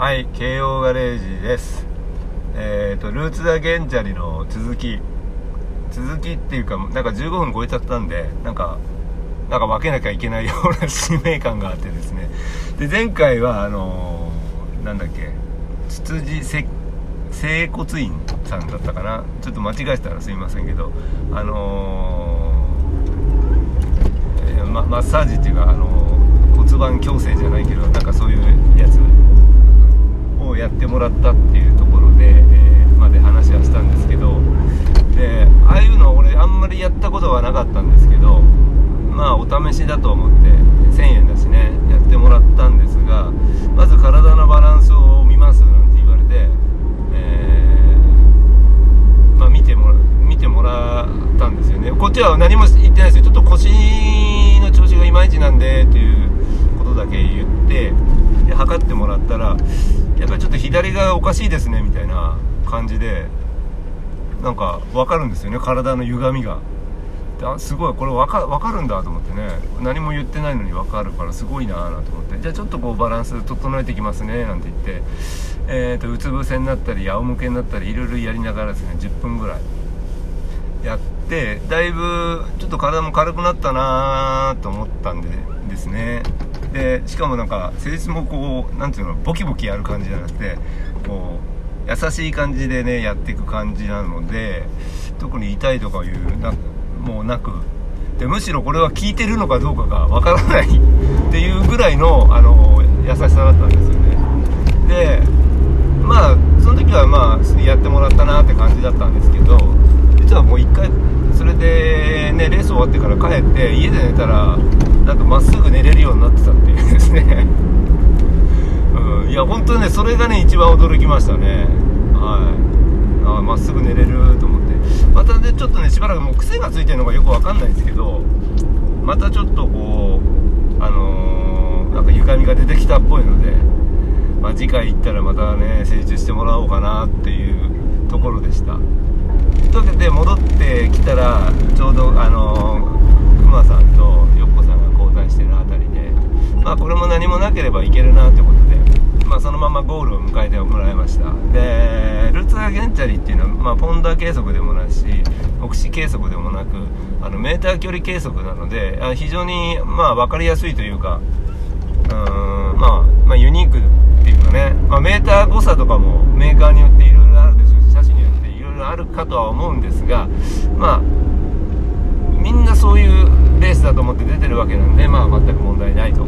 はい、慶応ガレージです。えっ、ー、と、ルーツ・ザ・ゲンチャリの続き。続きっていうか、なんか15分超えちゃったんで、なんか、なんか分けなきゃいけないような使命感があってですね。で、前回は、あのー、なんだっけ、ツツジ整骨院さんだったかな。ちょっと間違えたらすいませんけど、あのー、えー、ま、マッサージっていうか、あの骨盤矯正じゃないけど、なんかそういうやつをやってもらったっていうところで、えー、まで話はしたんですけどでああいうの俺あんまりやったことはなかったんですけどまあお試しだと思って1000円だしねやってもらったんですがまず体のバランスを見ますなんて言われて、えー、まあ、見てもら見てもらったんですよね。こっちは何も言ってないですよ。ちょっと腰の調子がいまいちなんでっていうことだけ言ってで測ってもらったらやっぱりちょっと左がおかしいですねみたいな感じでなんか分かるんですよね体の歪みが。すごいこれ分か分かるんだと思ってね。何も言ってないのに分かるからすごいなーなんて思って。じゃあちょっとこうバランス整えていきますねなんて言って。えーと、うつ伏せになったり仰向けになったりいろいろやりながらですね10分ぐらい。やってだいぶちょっと体も軽くなったなーと思ったんでですね。でしかもなんか施術もこう何ていうのボキボキやる感じじゃなくてこう優しい感じでねやっていく感じなので特に痛いとかいうなもうなくでむしろこれは効いてるのかどうかがわからない っていうぐらいのあの優しさだったんですよね。でまあその時はまあやってもらったなって感じだったんですけど実はもう一回それでねレース終わってから帰って家で寝たらなんかまっすぐ寝れるようになってたっていうですね。うん、いや本当にねそれがね一番驚きましたね。はい。あまっすぐ寝れると思って。またねちょっとねしばらくもう癖がついてるのかよくわかんないんですけどまたちょっとこうあのー、なんか歪みが出てきたっぽいので、まあ、次回行ったらまたね成長してもらおうかなっていうところでした。というわけで戻ってきたらちょうどあのー、熊さんと横さんが交代してる辺りでまあこれも何もなければいけるなってことでまあそのままゴールを迎えてもらいました。でルーツアゲンチャリっていうのは、まあ、ポンダー計測でもないし目視計測でもなくあのメーター距離計測なのであ非常にまあ分かりやすいというかうん、まあ、まあユニークっていうかね、まあ、メーター誤差とかもメーカーによっていろいろあるでしょうし車種によっていろいろあるかとは思うんですがまあみんなそういうレースだと思って出てるわけなんでまあ全く問題ないと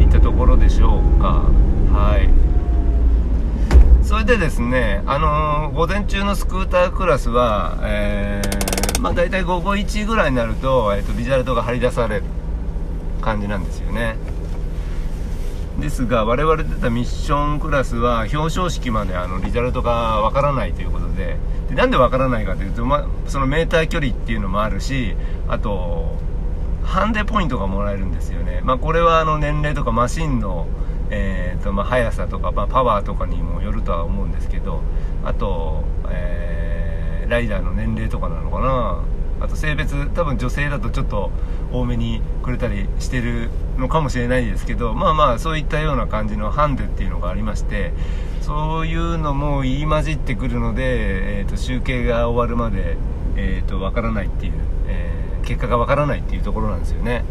いったところでしょうか。はい。それでですねあのー、午前中のスクータークラスはえー、まあ大体午後1時ぐらいになると,、えーと、ビジュアルトが張り出される感じなんですよね。ですが我々出たミッションクラスは表彰式まであのリザルトがわからないということで。でなんでわからないかというと、ま、そのメーター距離っていうのもあるしあとハンデポイントがもらえるんですよね、まあ、これはあの年齢とかマシンの、えーとまあ、速さとか、まあ、パワーとかにもよるとは思うんですけどあと、えー、ライダーの年齢とかなのかな。あと性別多分女性だとちょっと多めにくれたりしてるのかもしれないですけどまあまあそういったような感じのハンデっていうのがありましてそういうのも言い混じってくるので、えーと、集計が終わるまで、えーと、分からないっていう、結果が分からないっていうところなんですよね、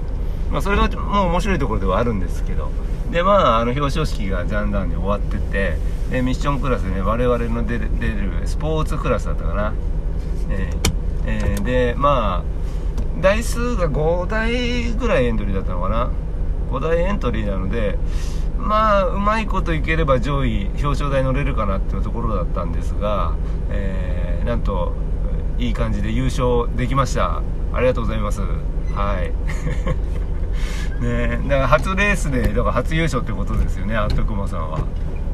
まあ、それがもう面白いところではあるんですけど。でまああの表彰式がジャンダンで終わっててでミッションクラスでね我々の出る出るスポーツクラスだったかな、えーえー、でまあ台数が5台ぐらいエントリーだったのかな。5台エントリーなのでまあうまいこといければ上位表彰台乗れるかなっていうところだったんですが、えー、なんといい感じで優勝できました。ありがとうございます。はい。ねだから初レースでだから初優勝ってことですよねアットクマさんは、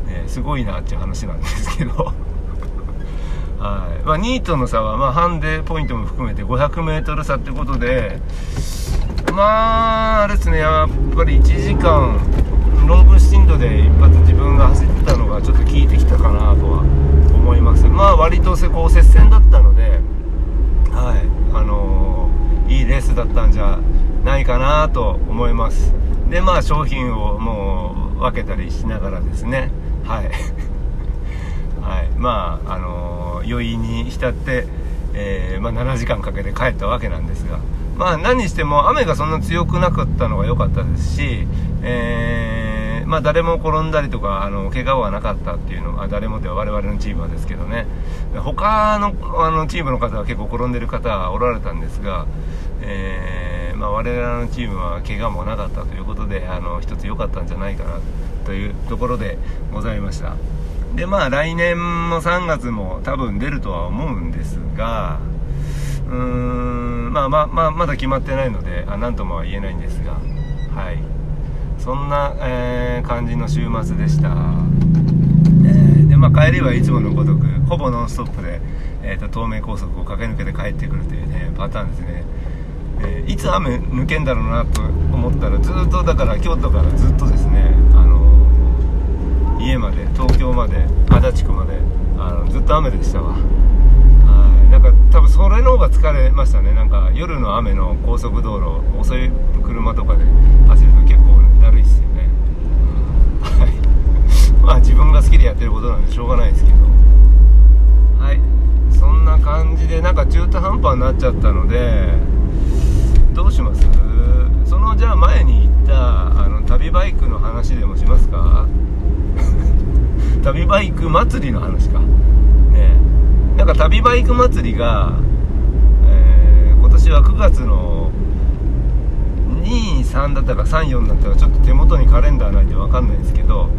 ね、すごいなっていう話なんですけど。はい。まあ、2位との差は、まあ、ハンデポイントも含めて 500m 差ってことでまああれですねやっぱり1時間ロングシンドで一発自分が走ってたのがちょっと効いてきたかなとは思います。まあ割とこう接戦だったのではい。あのー、いいレースだったんじゃないかなと思います。でまあ商品をもう分けたりしながらですね。はい。はい。まああの余韻に浸って、えー、まあ、7時間かけて帰ったわけなんですが。まあ何しても雨がそんな強くなかったのが良かったですし、えー、まあ、誰も転んだりとかあの怪我はなかったっていうのは誰もでは我々のチームはですけどね。他のあのチームの方は結構転んでる方はおられたんですが、えー、まあ、我々のチームは怪我もなかったということであの一つ良かったんじゃないかなというところでございました。でまあ来年も3月も多分出るとは思うんですがうーんまあまあまだ決まってないので何ともは言えないんですがはい。そんな、えー、感じの週末でした、えー、でまあ帰りはいつものごとくほぼノンストップで、えーと、東名高速を駆け抜けて帰ってくるというねパターンですね。えいつ雨抜けんだろうなと思ったらずっとだから京都からずっとですねあの家まで東京まで足立区まであのずっと雨でしたわ。はい。なんか多分それの方が疲れましたね。なんか夜の雨の高速道路遅い車とかで走ると結構だるいっすよね、はいまあ自分が好きでやってることなんでしょうがないですけど。はい。そんな感じでなんか中途半端になっちゃったのでどうします？そのじゃあ前に言ったあの旅バイクの話でもしますか？旅バイク祭りの話か。ね。なんか旅バイク祭りが、えー、今年は9月の3だったか34だったかちょっと手元にカレンダーないんで分かんないですけど、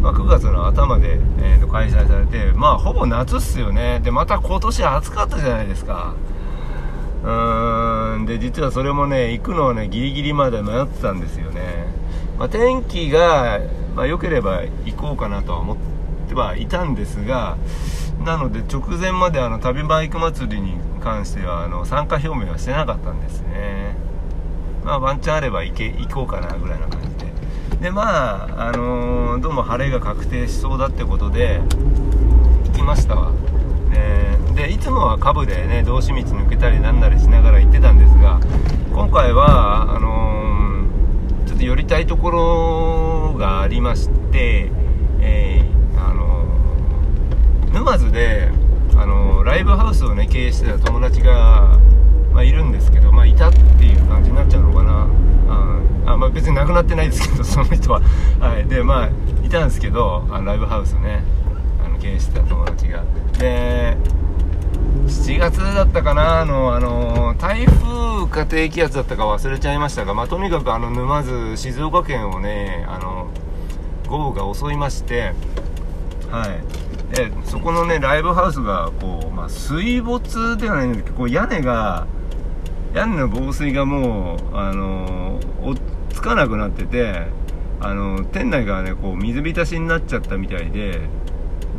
まあ、9月の頭で、えー、と開催されてまあほぼ夏っすよね。でまた今年暑かったじゃないですか。うーん。で実はそれもね行くのはねギリギリまで迷ってたんですよね、まあ、天気がまあ、良ければ行こうかなとは思ってはいたんですがなので直前まであの旅バイク祭りに関してはあの参加表明はしてなかったんですね。まあワンチャンあれば行け行こうかなぐらいな感じで。でまああのー、どうも晴れが確定しそうだってことで行きましたわ。でいつもはカブでね道志道抜けたりなんなりしながら行ってたんですが今回はあのー、ちょっと寄りたいところがありまして、えー、あの、沼津で、あのライブハウスをね経営してた友達が、まあ、いるんですけど、まあ、いたっていう感じになっちゃうのかな。ああまあ、別に亡くなってないですけど その人は、はい、でまあいたんですけどあのライブハウスね。あの経営してた友達が。で7月だったかな。あの、あの、台風か低気圧だったか忘れちゃいましたが、まあ、とにかくあの、沼津、静岡県をね、あの、豪雨が襲いまして、はい。で、そこのね、ライブハウスが、こう、まあ、水没ではないんですけど、こう、屋根が、屋根の防水がもう、あの、追っつかなくなってて、あの、店内がね、こう、水浸しになっちゃったみたいで、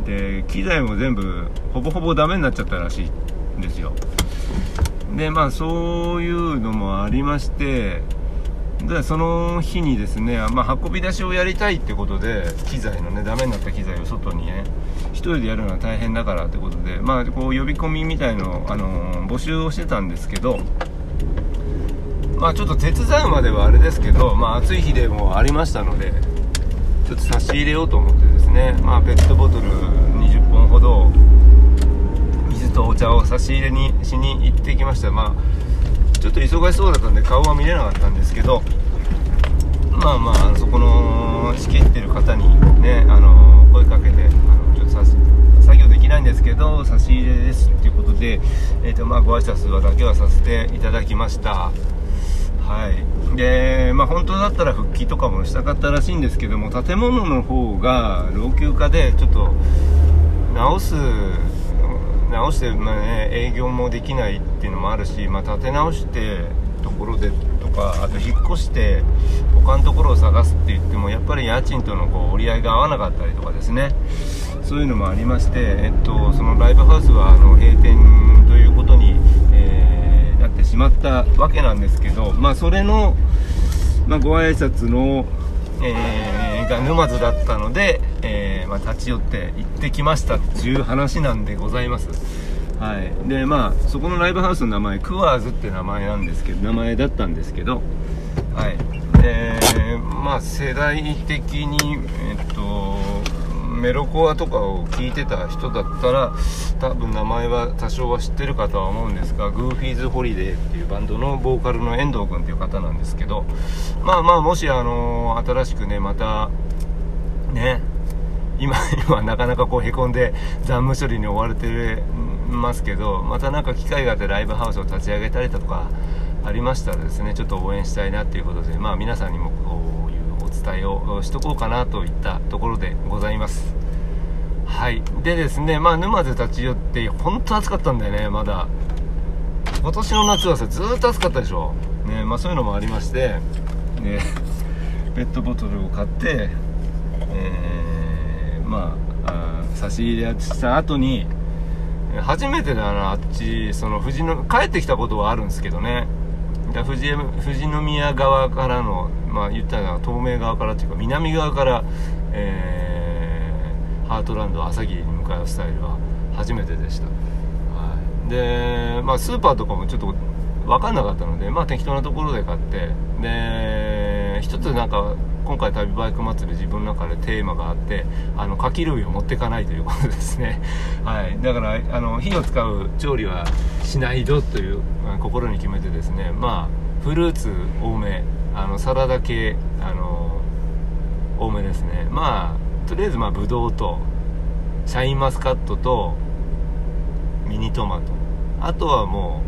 で機材も全部ほぼほぼダメになっちゃったらしいんですよ。でまあそういうのもありましてでその日にですね、まあ、運び出しをやりたいってことで機材のねダメになった機材を外にね1人でやるのは大変だからってことでまあこう呼び込みみたいの、あの、募集をしてたんですけどまあちょっと手伝うまではあれですけどまあ暑い日でもありましたのでちょっと差し入れようと思ってですね、まあ、ペットボトル20本ほど水とお茶を差し入れにしに行ってきました。まあちょっと忙しそうだったんで顔は見れなかったんですけどまあまあそこの仕切ってる方にねあの声かけてあのちょっと作業できないんですけど差し入れですっていうことで、えーとまあ、ご挨拶はだけはさせていただきました。はい。でまあ本当だったら復帰とかもしたかったらしいんですけども建物の方が老朽化でちょっと直す直して、まあね、営業もできないっていうのもあるし、まあ、建て直してところでとかあと引っ越して他のところを探すって言ってもやっぱり家賃とのこう折り合いが合わなかったりとかですね。そういうのもありまして、えっと、そのライブハウスはあの閉店ということに、えーなってしまったわけなんですけど、まあ、それの、まあ、ご挨拶の、えー、が沼津だったので、えー、まあ、立ち寄って行ってきました。っていう話なんでございます。はい、でまあそこのライブハウスの名前クワーズって名前なんですけど名前だったんですけどはい。でまあ世代的にえっとメロコアとかを聞いてた人だったら多分名前は多少は知ってるかとは思うんですが Goofy's Holiday っていうバンドのボーカルの遠藤君っていう方なんですけどまあまあもしあの新しくねまたね今今なかなかこうへこんで残務処理に追われてますけどまた何か機会があってライブハウスを立ち上げたりとかありましたらですねちょっと応援したいなっていうことでまあ皆さんにもこう伝えをしとこうかなといったところでございます。はい。でですねまあ沼津立ち寄って本当暑かったんだよねまだ。今年の夏はさずっと暑かったでしょ。ねまあそういうのもありましてね ペットボトルを買ってえー、まあ差し入れした後に初めてだなあっちその富士の帰ってきたことはあるんですけどね。富士富士宮側からのまあ言ったら東名側からというか南側から、えー、ハートランド朝霧に向かうスタイルは初めてでした、はい、でまあスーパーとかもちょっと分かんなかったのでまあ適当なところで買ってで一つなんか今回旅バイク祭り自分の中でテーマがあってあの柿類を持っていかないということですね。はい。だからあの火を使う調理はしないぞという、心に決めてですね。まあフルーツ多めあのサラダ系あの多めですね。まあとりあえずまあブドウとシャインマスカットとミニトマト。あとはも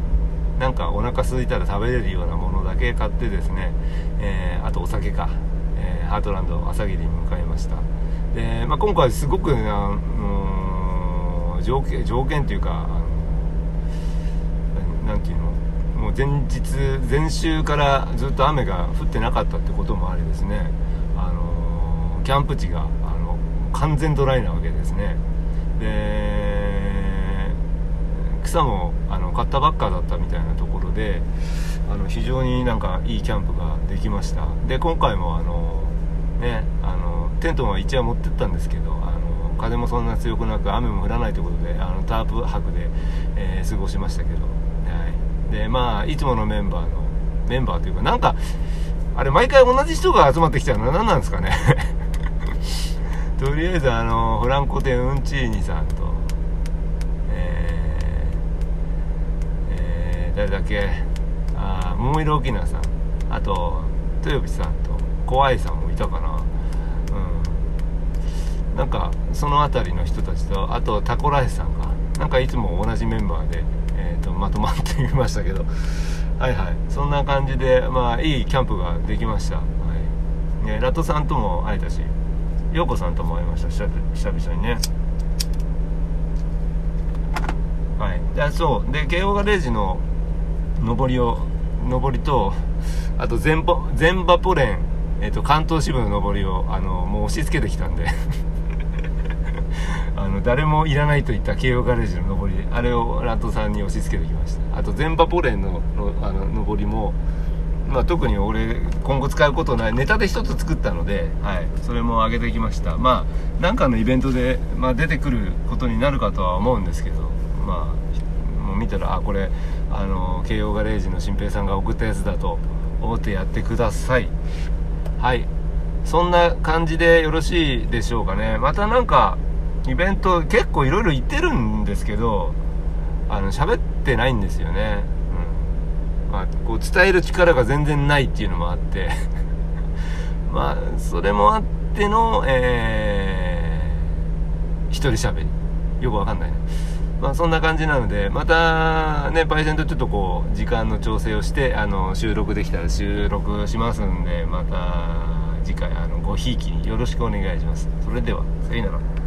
うなんかお腹空いたら食べれるようなものだけ買ってですね、えー、あとお酒か。ハートランド朝霧に向かいました。で、まあ、今回すごく、あの、条件条件というか何ていうの？もう前日前週からずっと雨が降ってなかったってこともありですね、あの、キャンプ地があの完全ドライなわけですね。で草もあの買ったばっかだったみたいなところであの非常になんかいいキャンプができました。で今回もあのねあのテントは一応持ってったんですけどあの風もそんな強くなく雨も降らないということであのタープ泊で、えー、過ごしましたけど、はい、でまあいつものメンバーのメンバーというかなんかあれ毎回同じ人が集まってきたのは何なんですかね。とりあえずあのフランコ・テ・ウンチーニさんとえー、えー、誰だっけ？あ桃色沖縄さん。あと豊口さんと怖いさん。いたかな。うん。なんかその辺りの人たちとあとタコライスさんがなんかいつも同じメンバーで、えーと、まとまってみましたけど。はいはい。そんな感じでまあいいキャンプができました、はい。ね、ラトさんとも会えたし陽子さんとも会いました。久々にね。はい。でそう。で慶応ガレージの上りを上りとあと全場全場ポレン、えーと、関東支部の上りをあのもう押し付けてきたんで。あの誰もいらないといった慶応ガレージの上りあれをラットさんに押し付けてきました。あと全場ポレンのあの上りもまあ、特に俺今後使うことないネタで1つ作ったので、はい、それも上げてきました。まあなんかのイベントで、まあ、出てくることになるかとは思うんですけどまあもう見たらあこれあの慶応ガレージの新平さんが送ったやつだと思ってやってください。はい。そんな感じでよろしいでしょうかね。またなんかイベント結構いろいろ行ってるんですけどあの喋ってないんですよね、うん。まあ、こう伝える力が全然ないっていうのもあって。まあそれもあってのえー、一人喋り。よくわかんないねまあ、そんな感じなので、またね、パイセンとちょっとこう、時間の調整をして、あの、収録できたら収録しますんで、また次回、あの、ごひいきによろしくお願いします。それでは、さよなら。